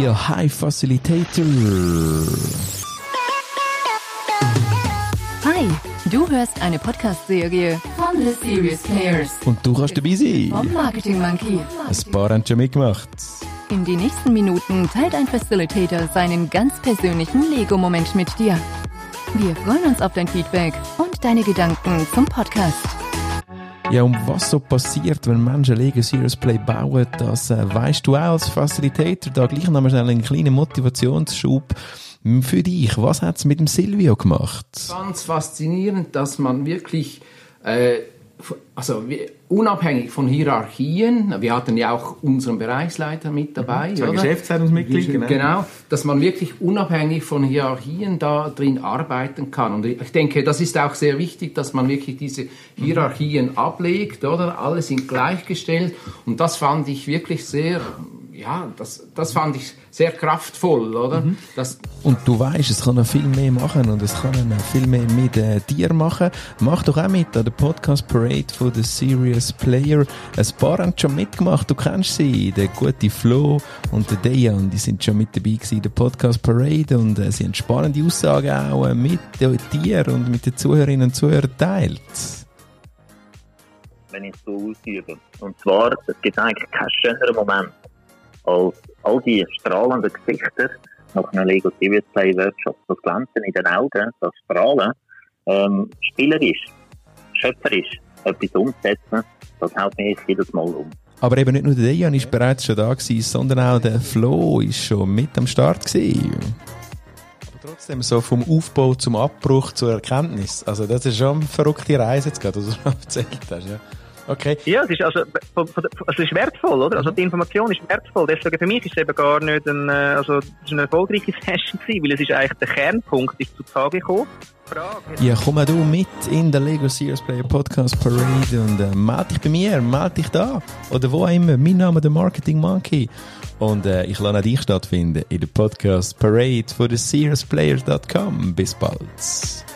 Ihr High Facilitator. Hi, du hörst eine Podcast-Serie von The Serious Players Und du kannst dabei sein. vom Marketing Monkey. Ein paar haben schon mitgemacht. In den nächsten Minuten teilt ein Facilitator seinen ganz persönlichen Lego-Moment mit dir. Wir freuen uns auf dein Feedback und deine Gedanken zum Podcast. Ja, um was so passiert, wenn Menschen Lego Serious Play bauen, das äh, weißt du auch als Facilitator. Da gleich noch mal schnell einen kleinen Motivationsschub für dich. Was hat's mit dem Silvio gemacht? ganz faszinierend, dass man wirklich, äh, also unabhängig von Hierarchien, wir hatten ja auch unseren Bereichsleiter mit dabei, Zwei oder? Geschäftsleitungsmitglieder, genau. Genau, dass man wirklich unabhängig von Hierarchien da drin arbeiten kann. Und ich denke, das ist auch sehr wichtig, dass man wirklich diese Hierarchien ablegt, oder? Alle sind gleichgestellt. Und das fand ich wirklich sehr, ja, das, das fand ich sehr kraftvoll, oder? Das, Und du weißt, es kann noch viel mehr machen und es kann noch viel mehr mit äh, dir machen. Mach doch auch mit an der Podcast Parade von The Serious Player. Ein paar haben schon mitgemacht, du kennst sie, der gute Flo und der Dejan, die sind schon mit dabei gewesen in der Podcast Parade und äh, sie haben spannende Aussagen auch äh, mit dir und mit den Zuhörerinnen und Zuhörern teilt. wenn ich es so ausübe. Und zwar, es gibt eigentlich keinen schöneren Moment, als all die strahlenden Gesichter nach einem Lego Serious Play Workshop, das Glänzen in den Augen, das Strahlen, ähm, spielerisch, schöpferisch etwas umsetzen, das haut mich jedes Mal um. Aber eben nicht nur der Dejan ist bereits schon da gewesen, sondern auch der Flo ist schon mit am Start gewesen. Trotzdem so vom Aufbau zum Abbruch zur Erkenntnis. Also das ist schon eine verrückte Reise jetzt gerade, was du erzählt hast, ja. Okay. Ja, es ist also, also ist wertvoll, oder? Also die Information ist wertvoll. Deswegen für mich ist es eben gar nicht ein, äh, also es ist eine erfolgreiche Session gewesen, weil es ist eigentlich der Kernpunkt ist zutage gekommen. Ja, komm auch du mit in der Lego Serious Player Podcast Parade und äh, meld dich bei mir, meld dich da. Oder wo auch immer. Mein Name ist der Marketing Monkey. Und äh, ich lasse auch dich stattfinden in der Podcast Parade von der SeriousPlayers.com. Bis bald.